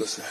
Listen.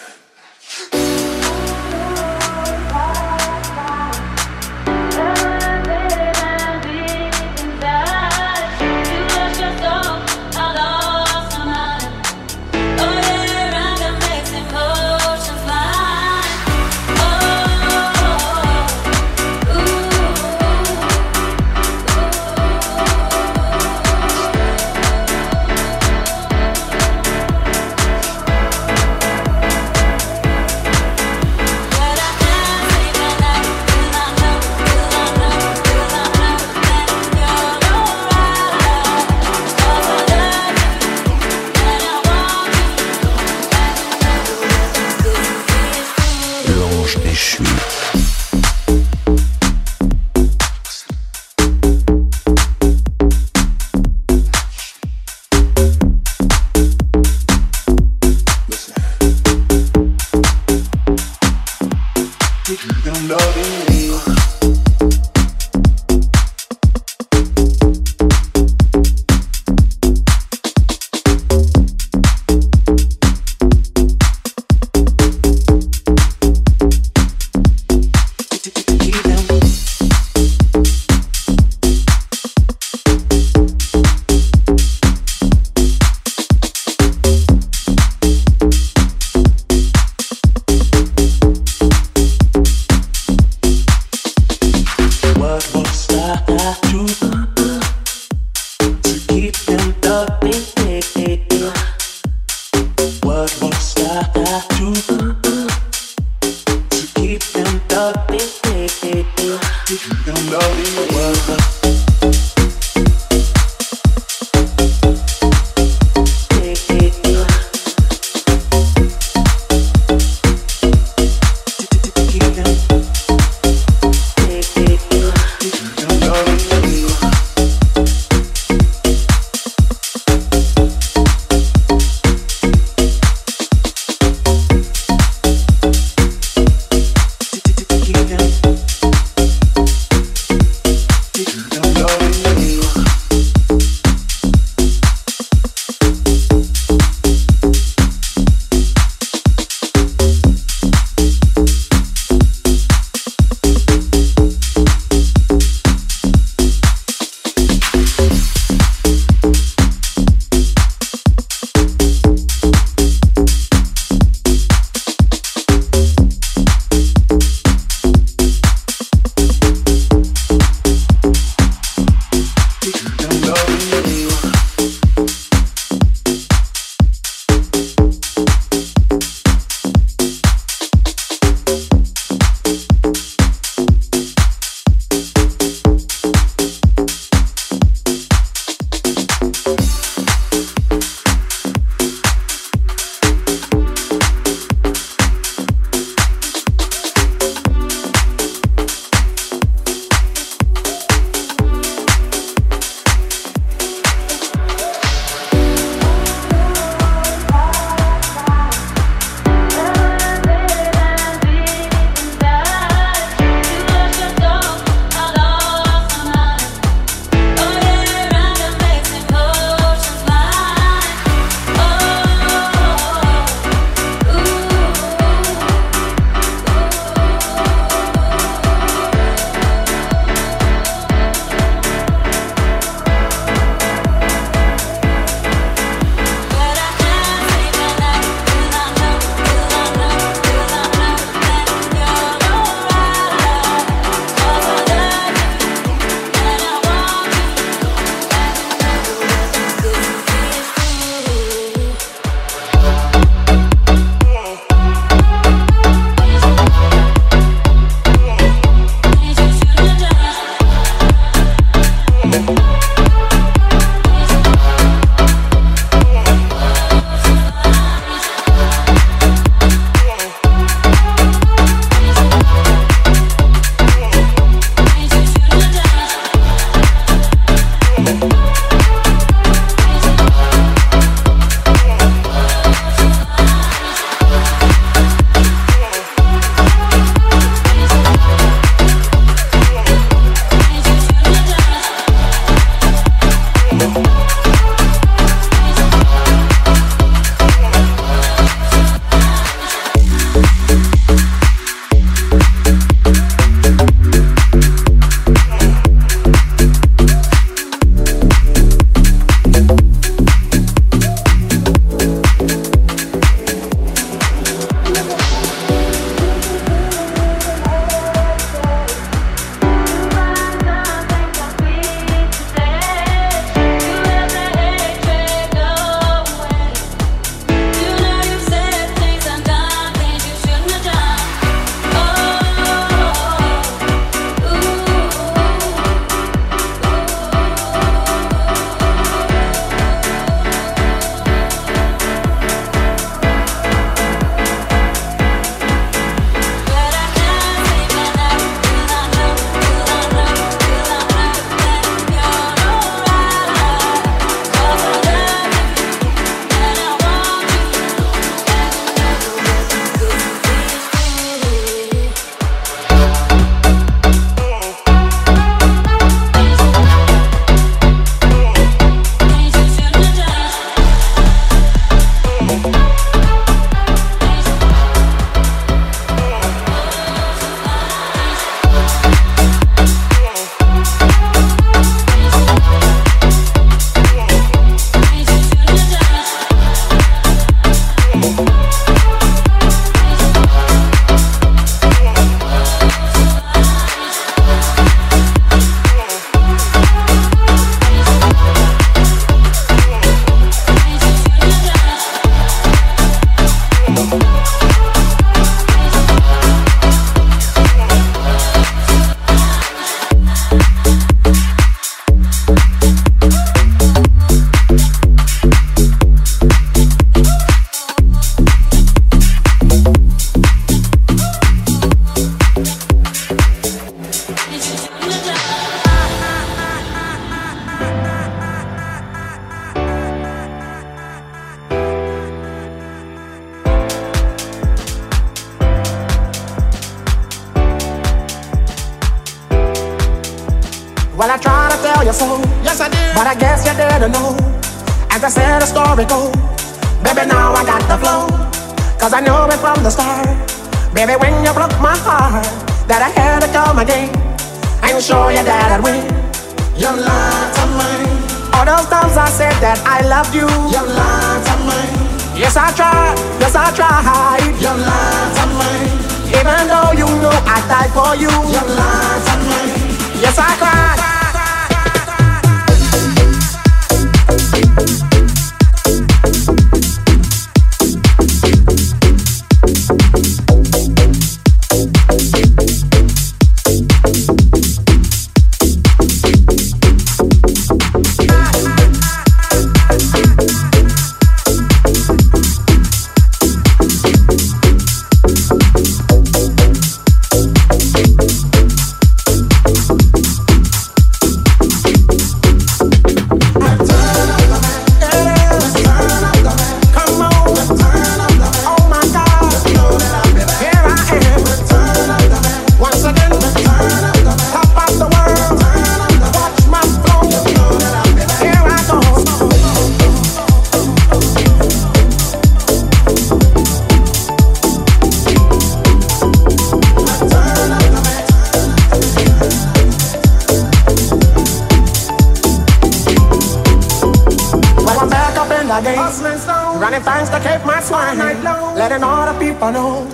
Running fast to keep my swine. Letting all the people know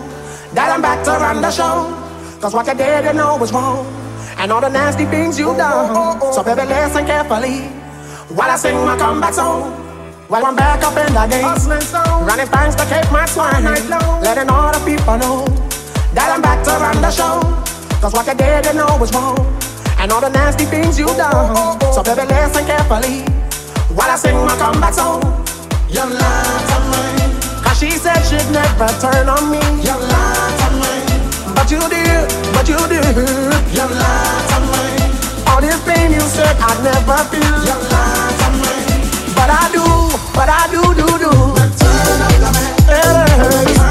that I'm back to run the show. Cause what you did, you know was wrong. And all the nasty things you done. So baby, listen carefully while I sing my comeback song. While I'm back up in the game. Running fast to keep my swine. Letting all the people know that I'm back to run the show. Cause what you did, you know was wrong. And all the nasty things you done. So baby, listen carefully while I sing my comeback song. You lied to me. She said she'd never turn on me. You lied to me. But you did, but you did. You lied to me. All this pain you said I'd never feel. You lied to me. But I do, but I do, do, do. Return of the Mack. Hey,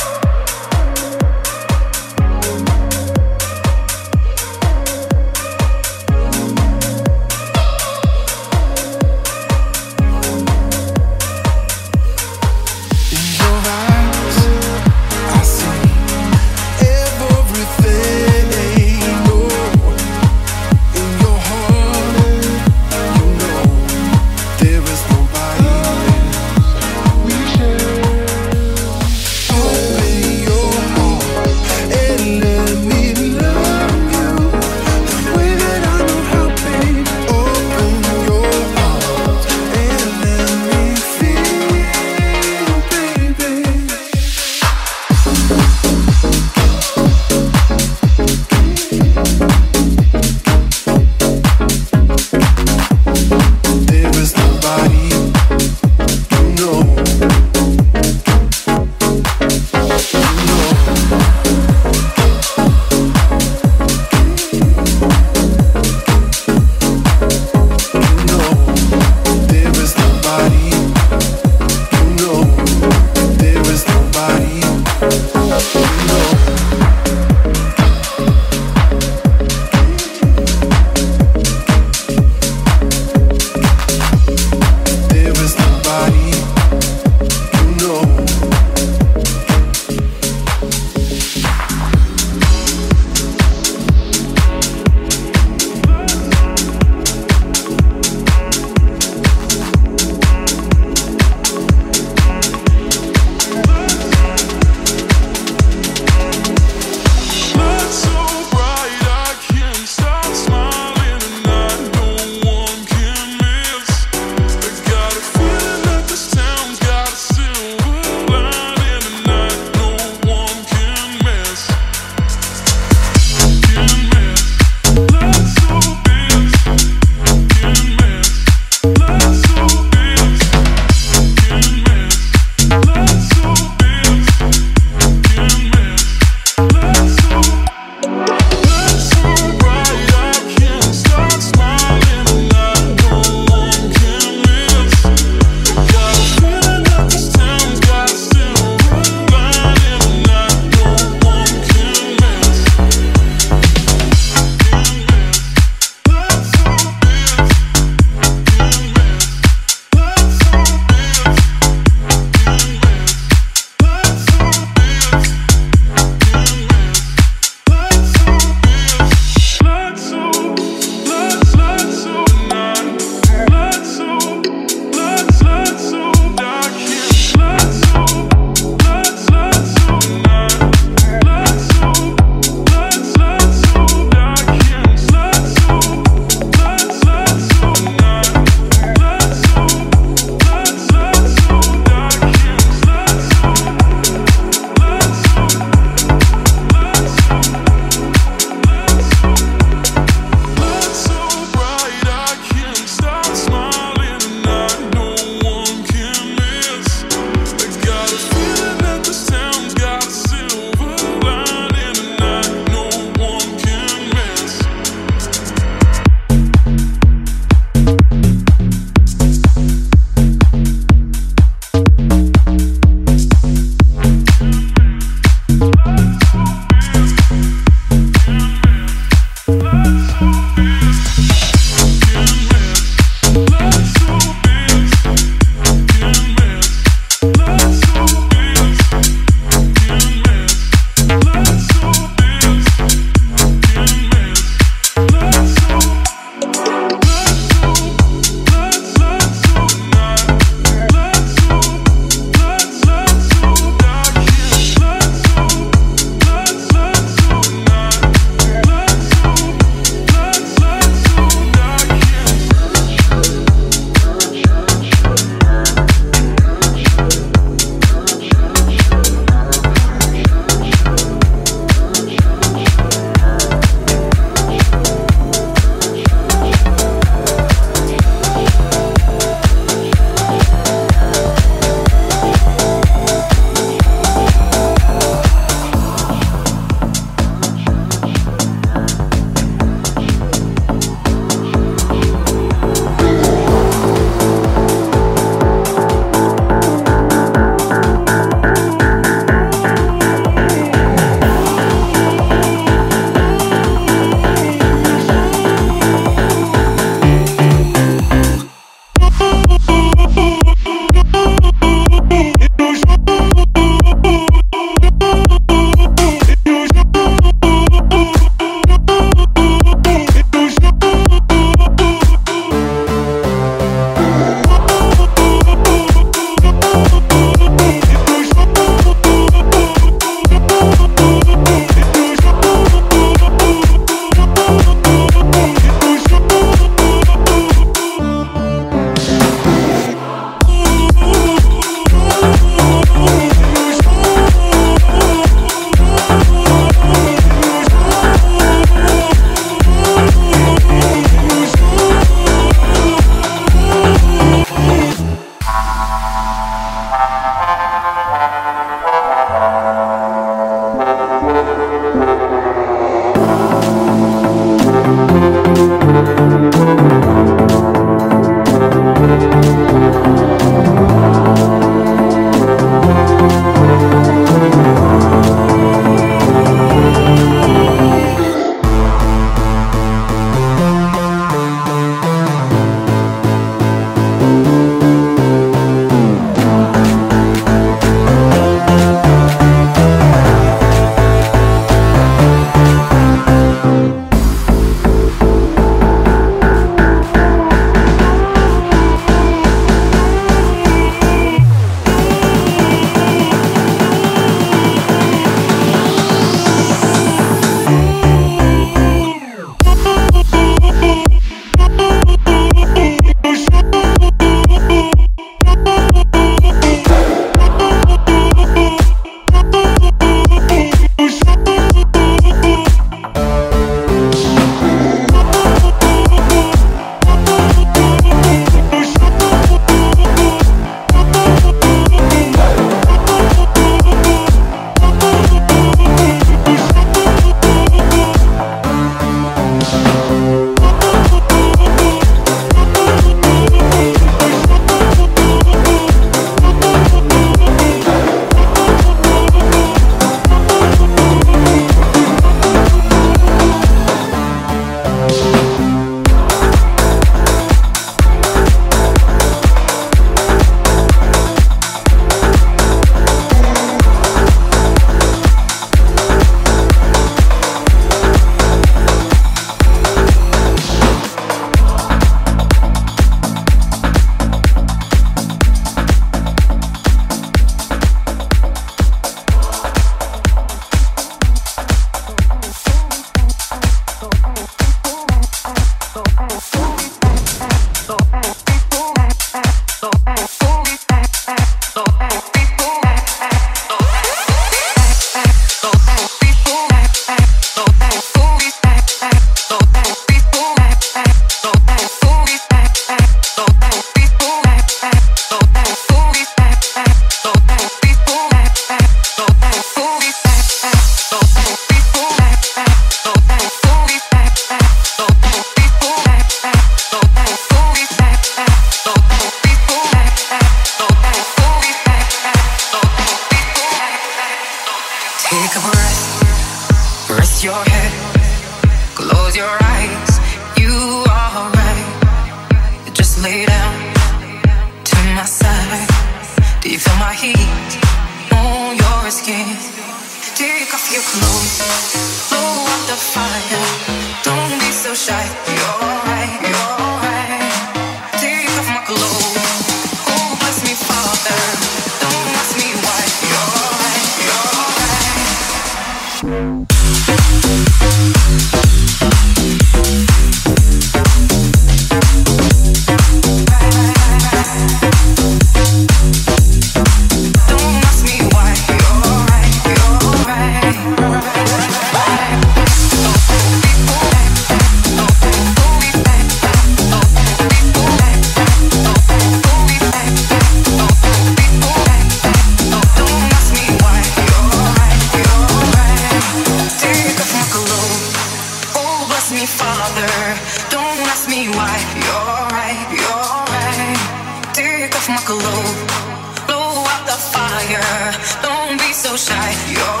Don't ask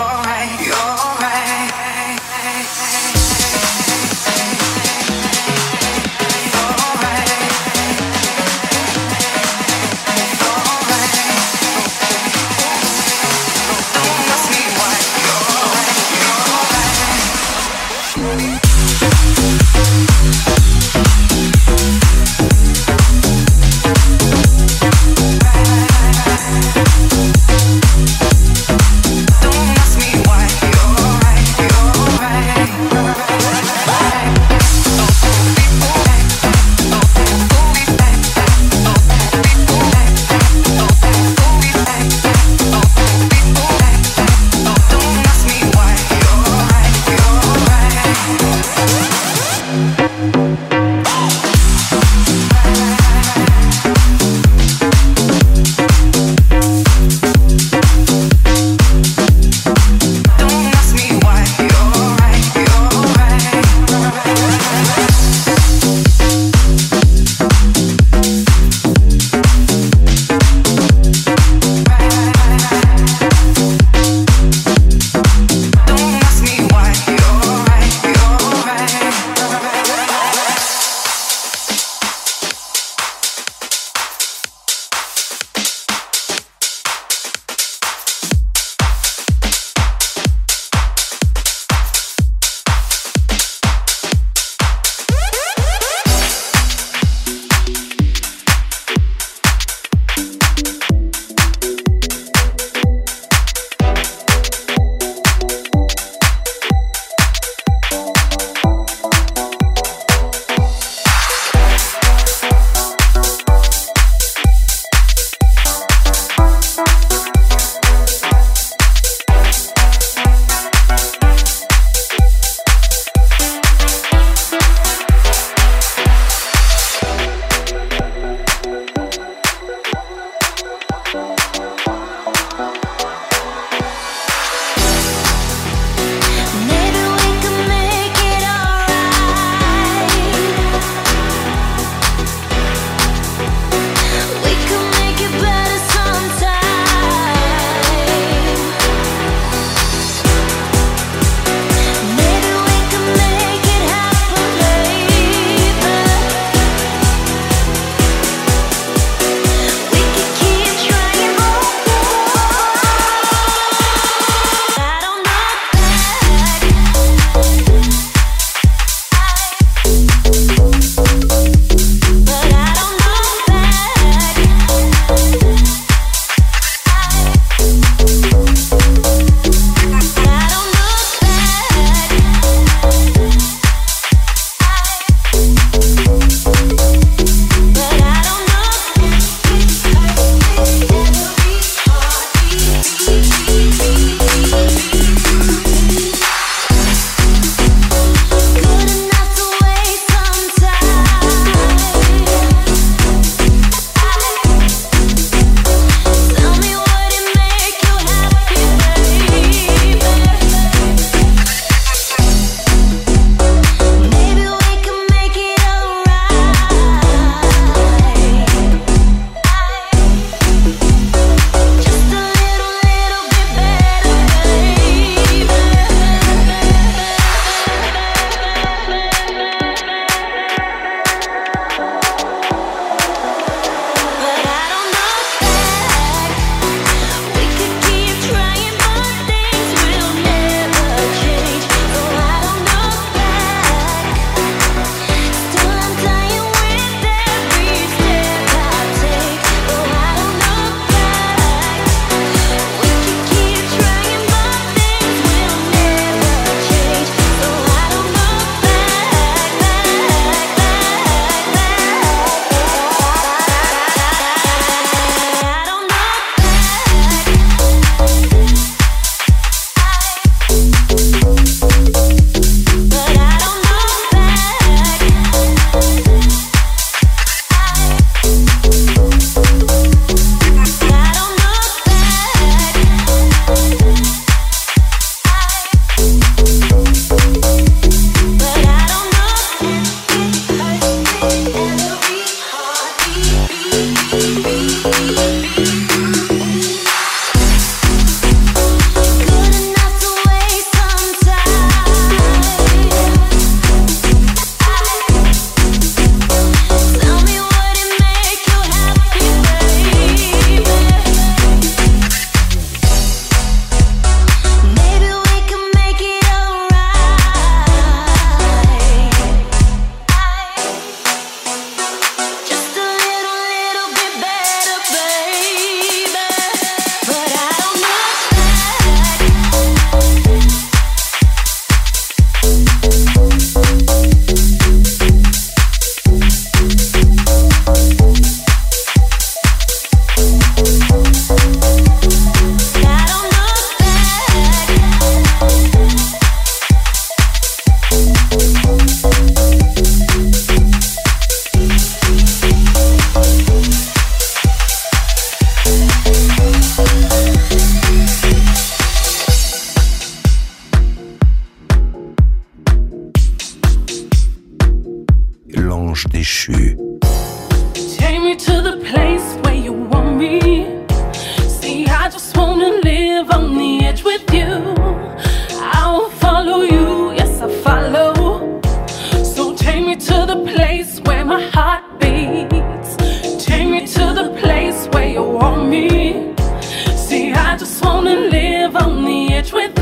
edge with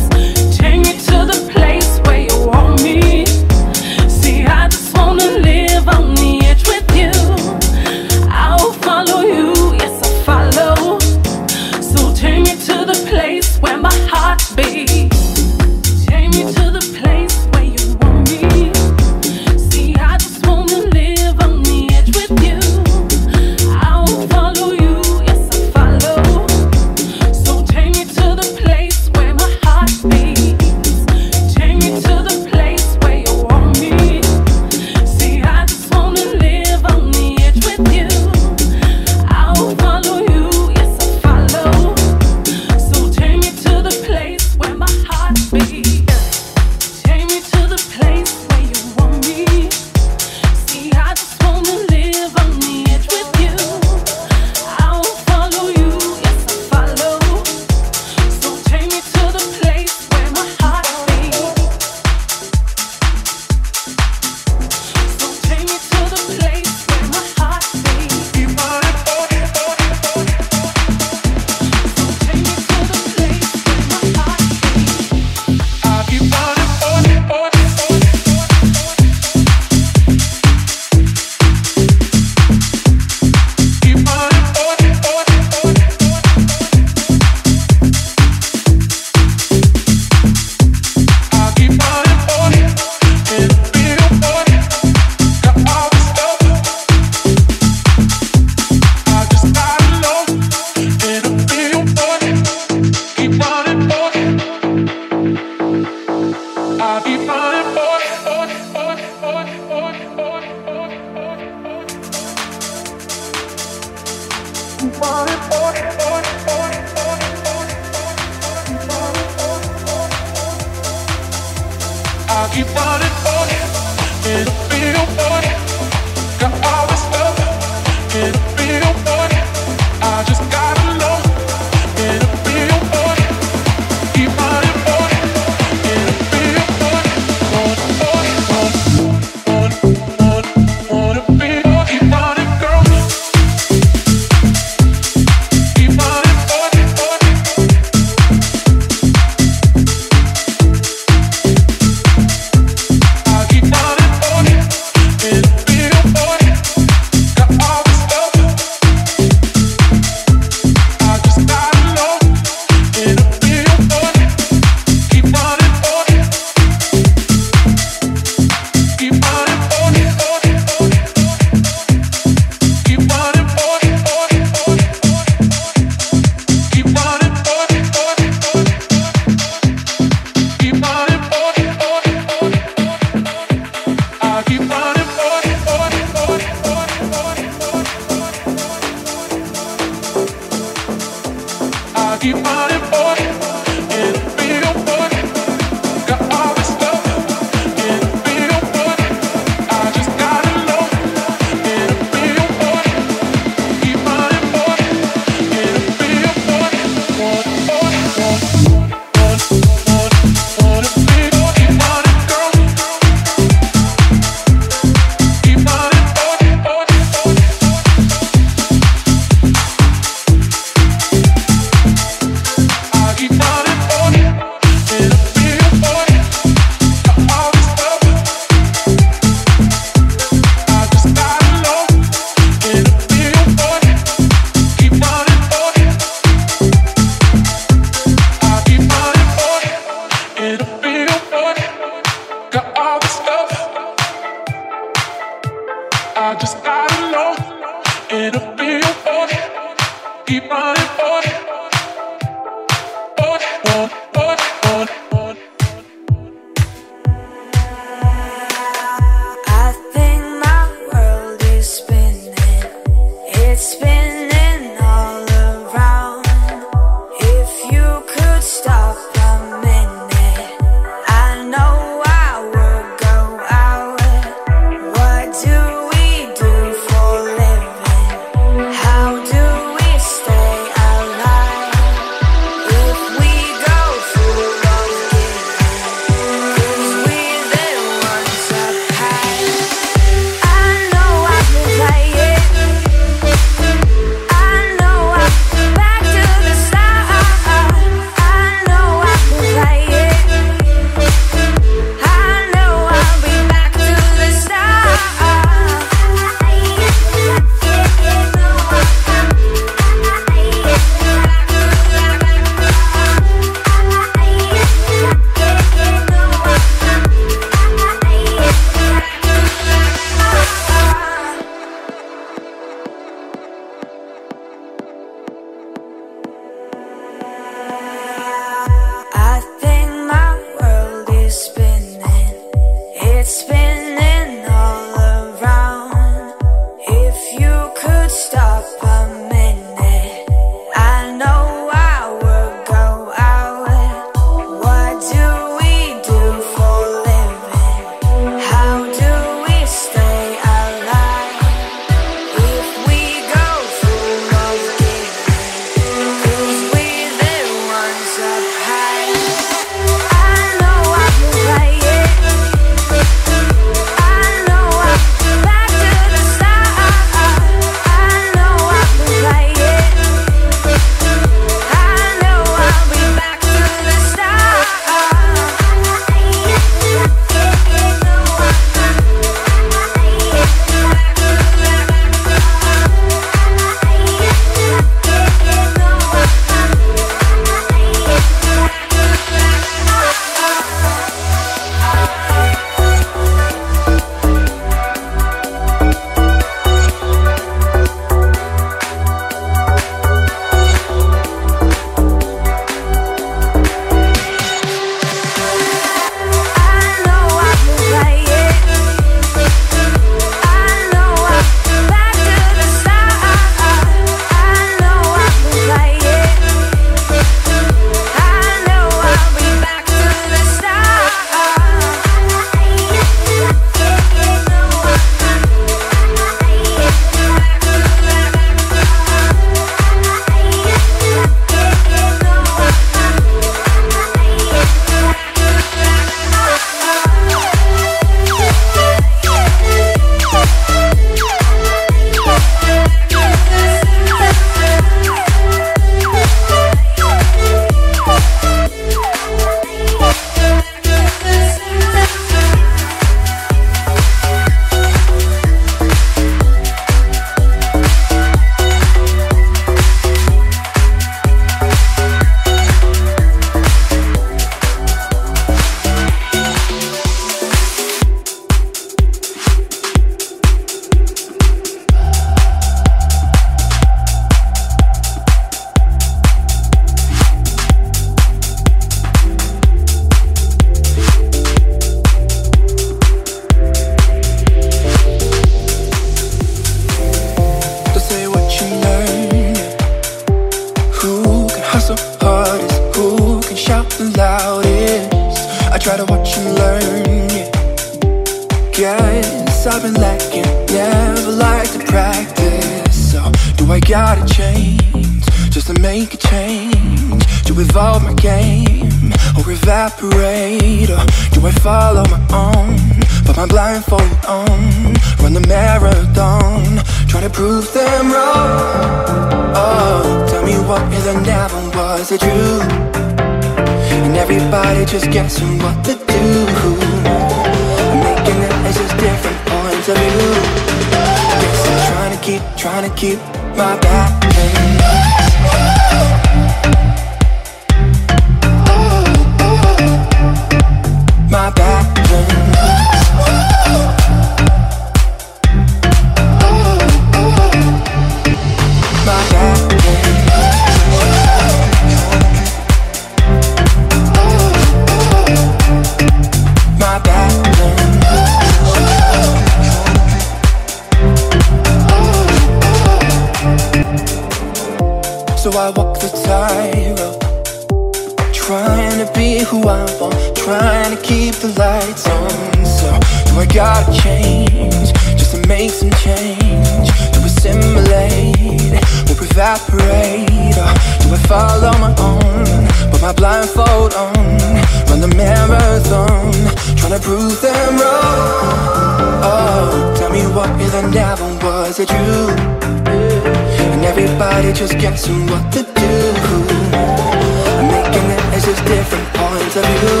faces, different points of view.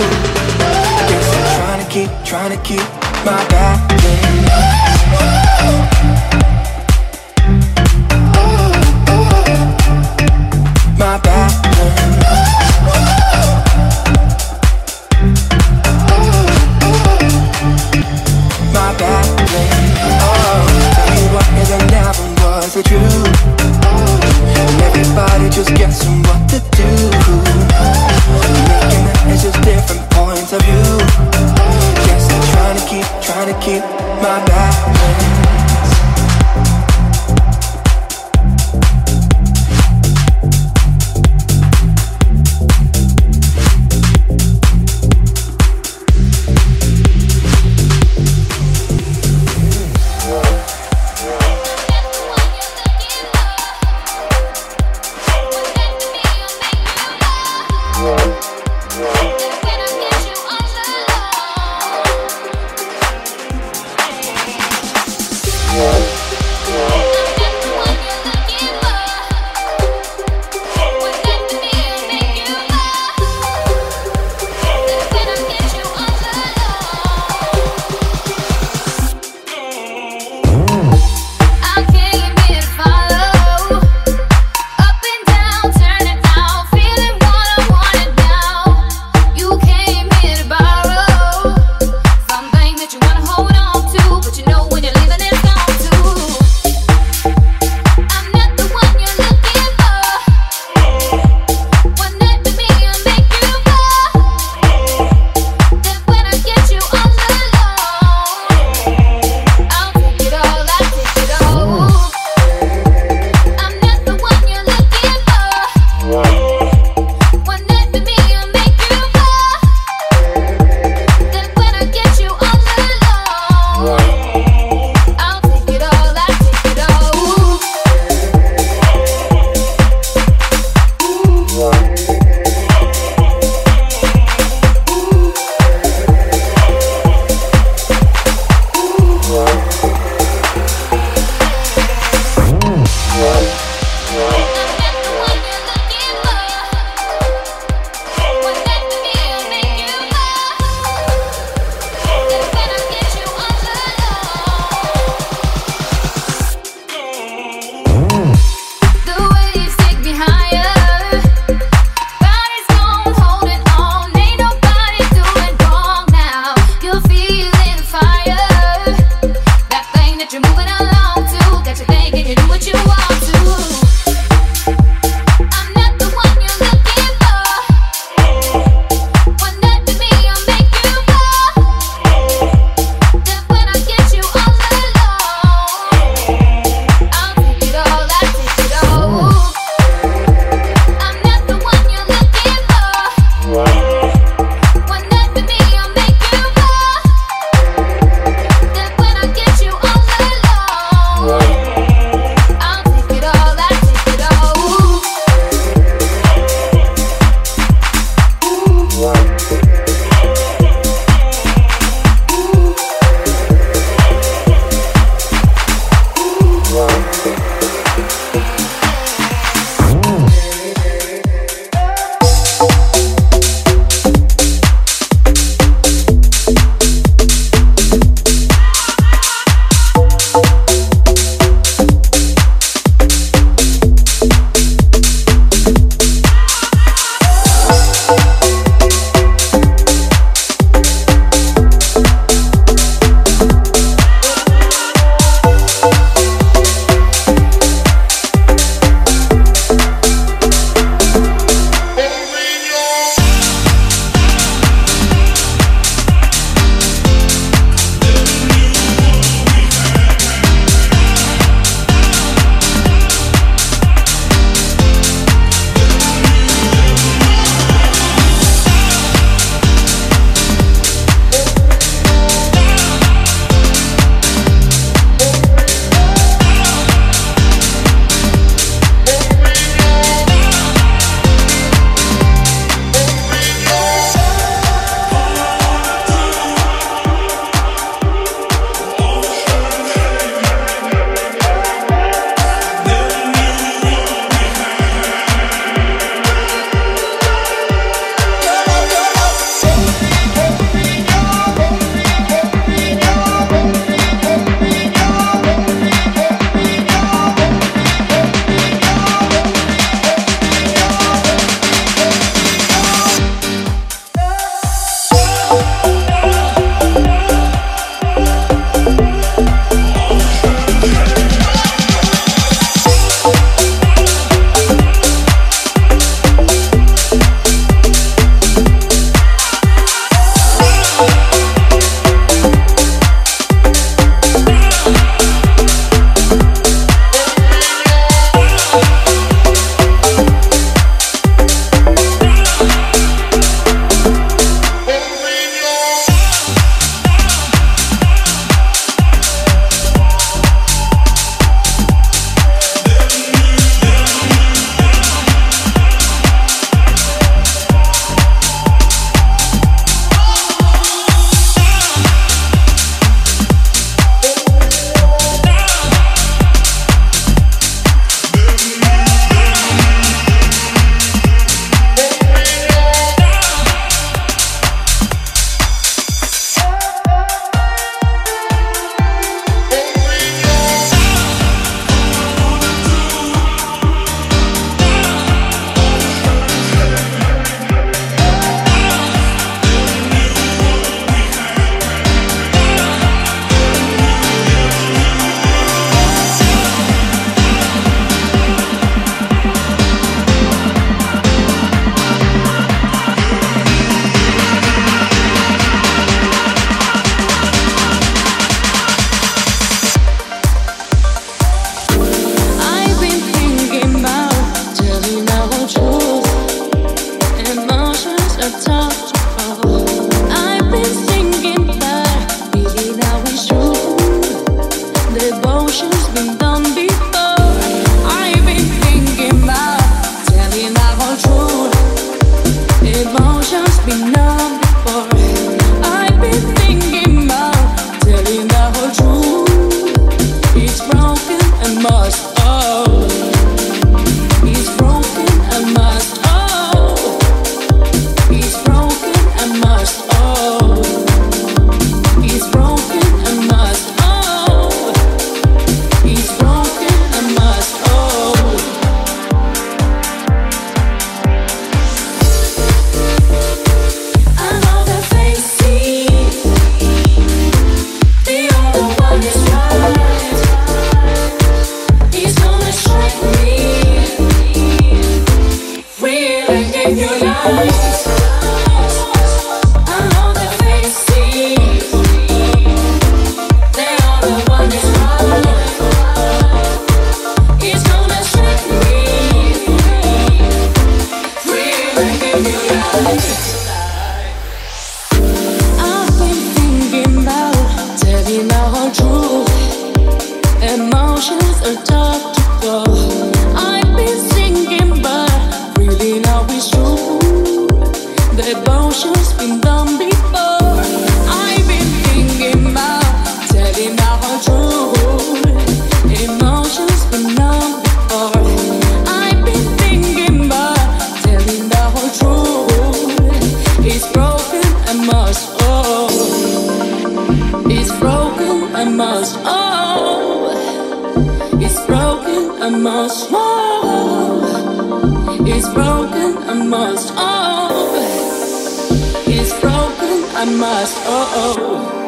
I guess I'm trying to keep, trying to keep my back. It's broken, I must, oh. It's broken, I must, oh. oh.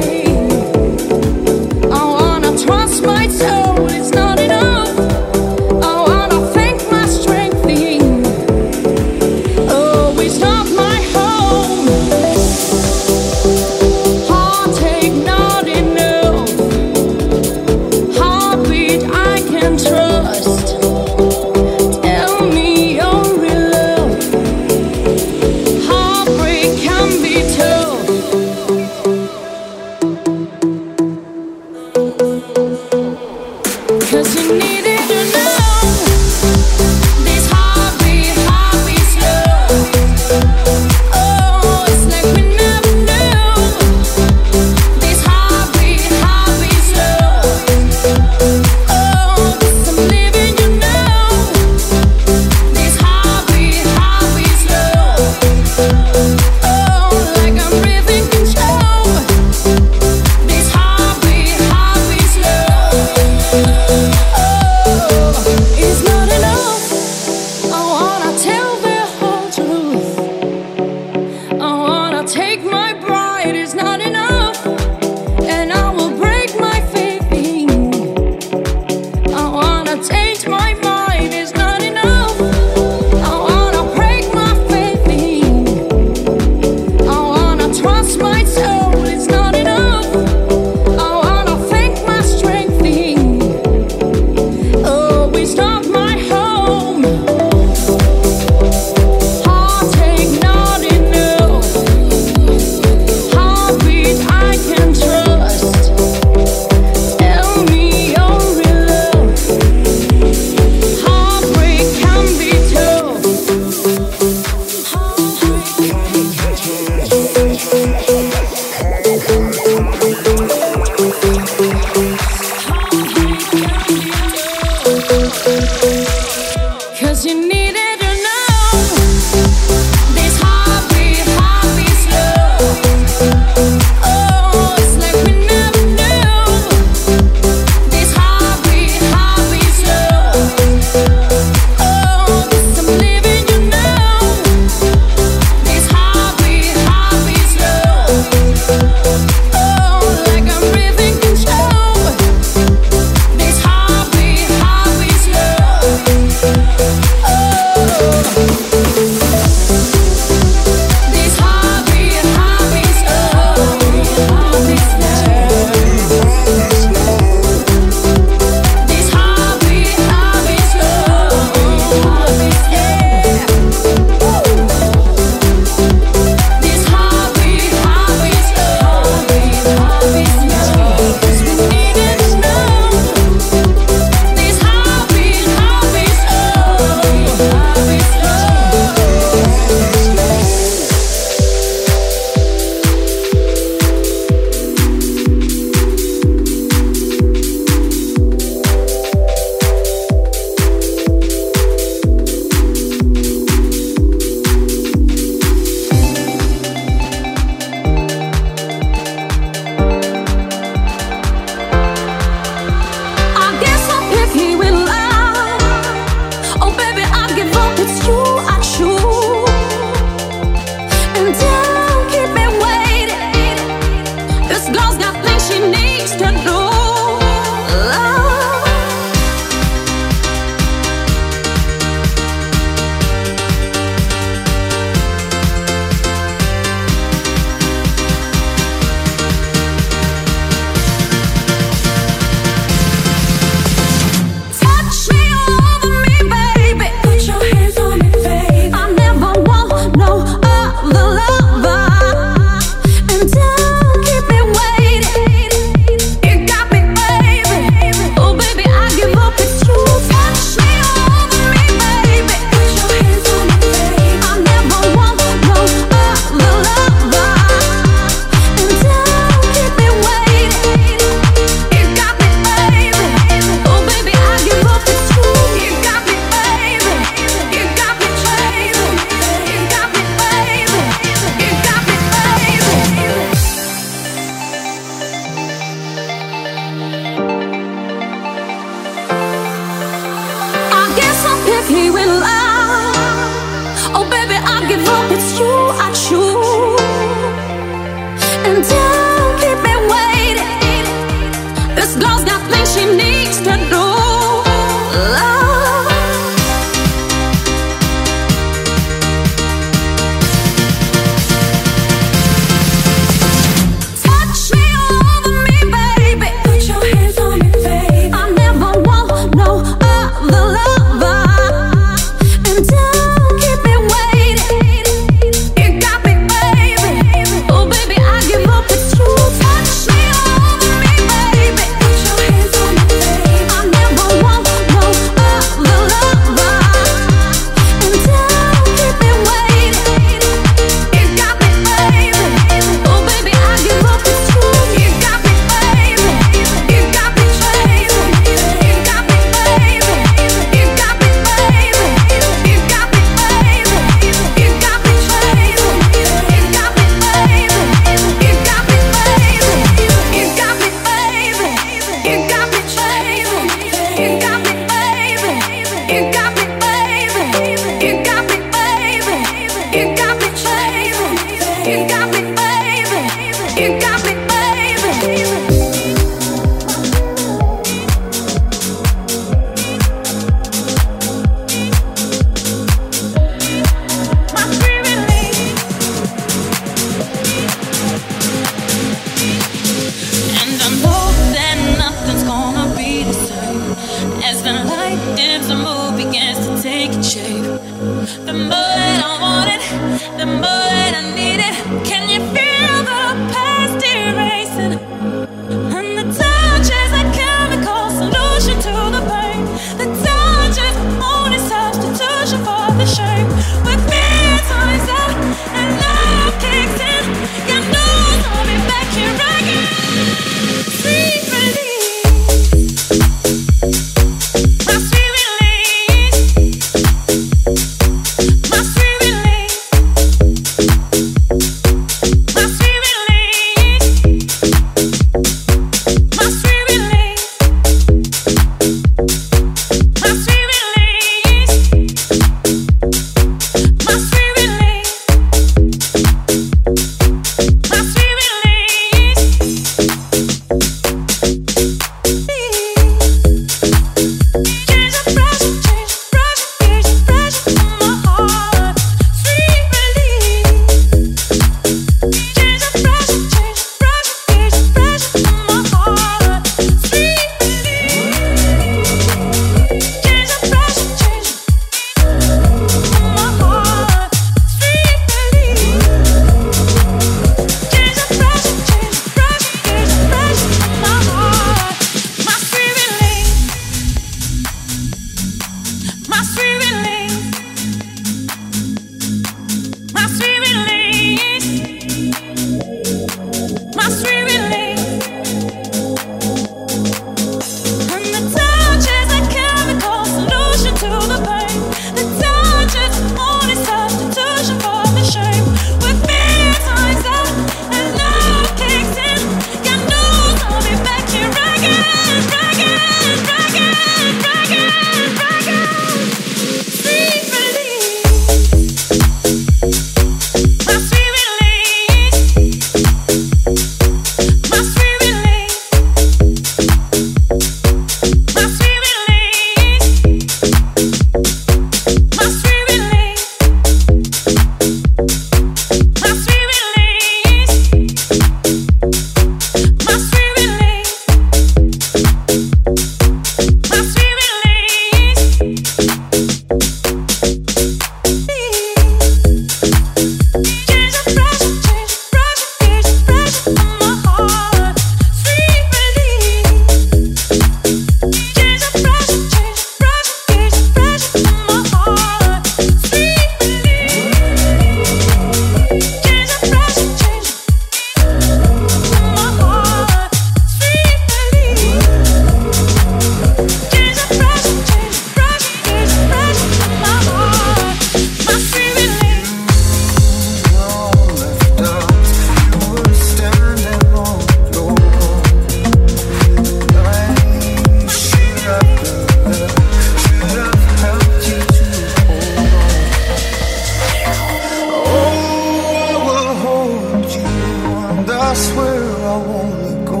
Swear I let go.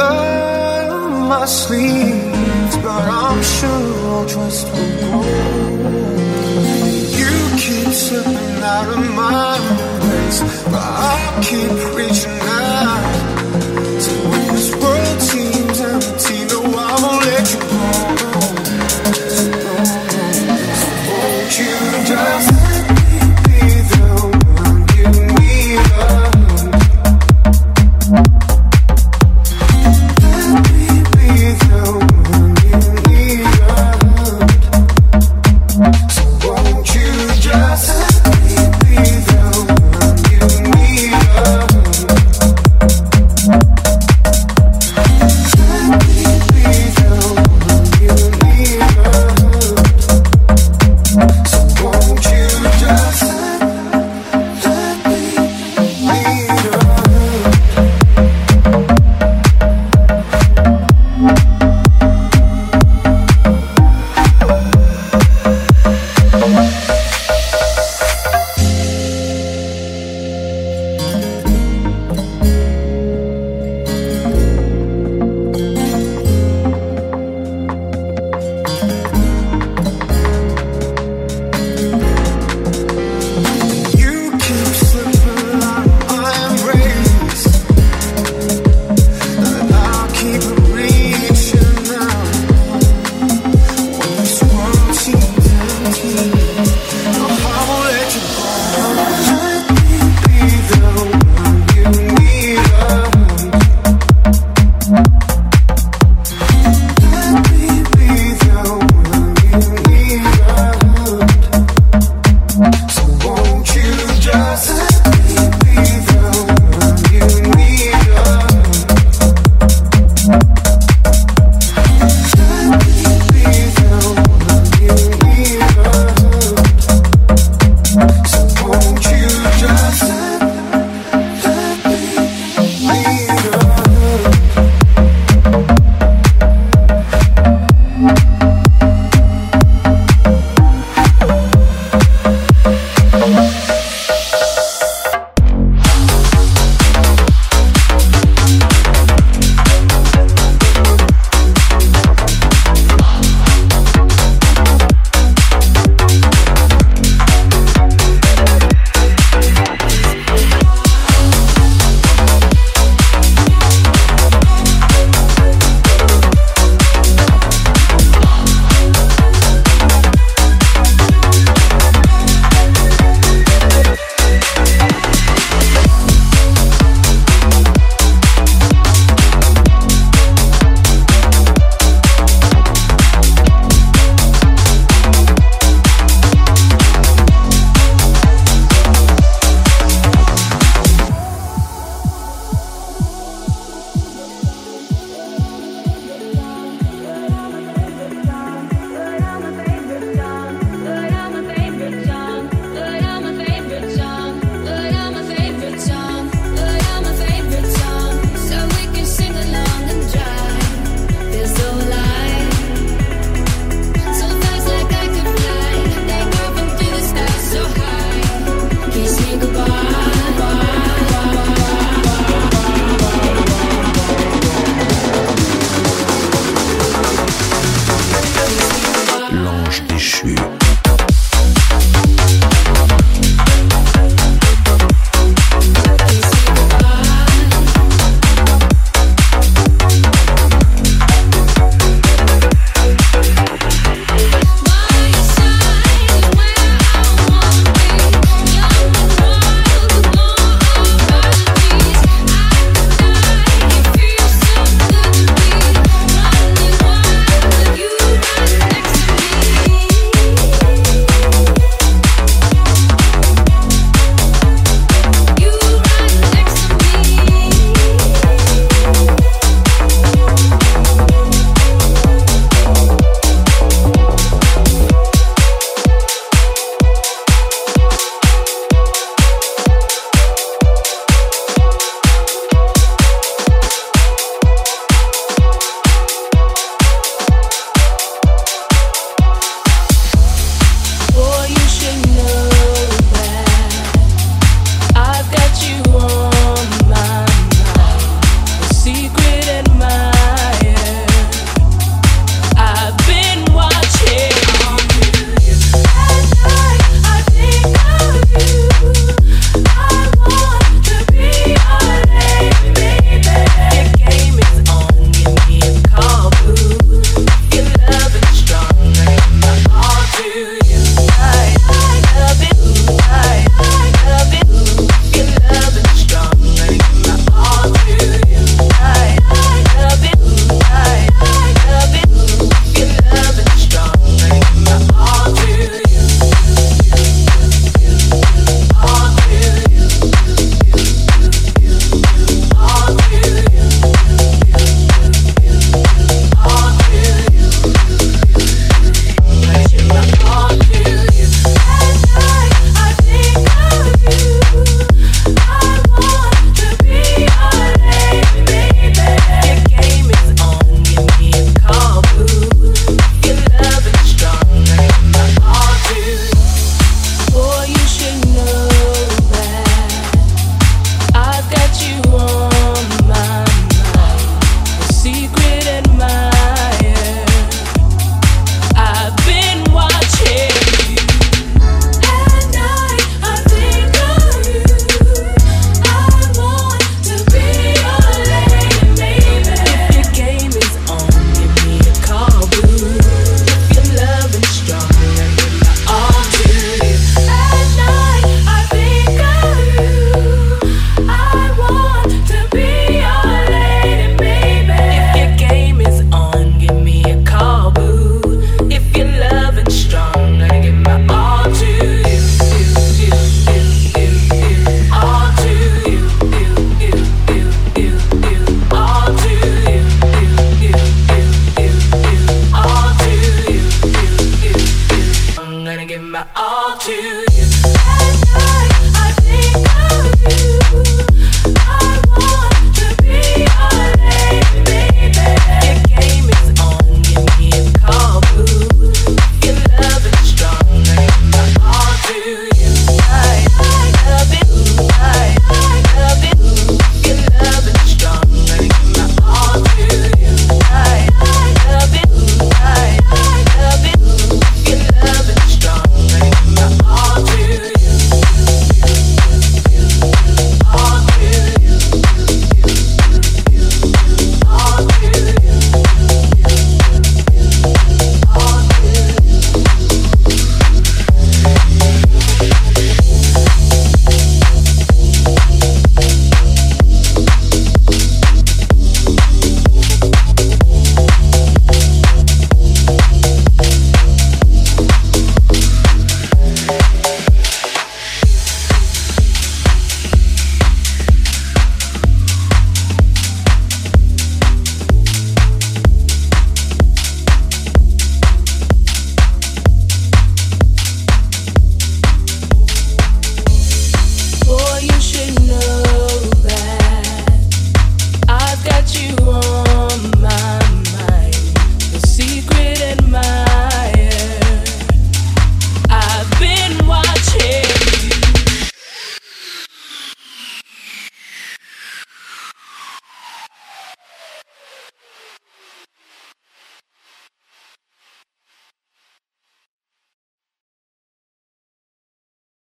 Love my sleeves, but I'm sure I'll trust grow. You keep slipping out of my embrace, but I keep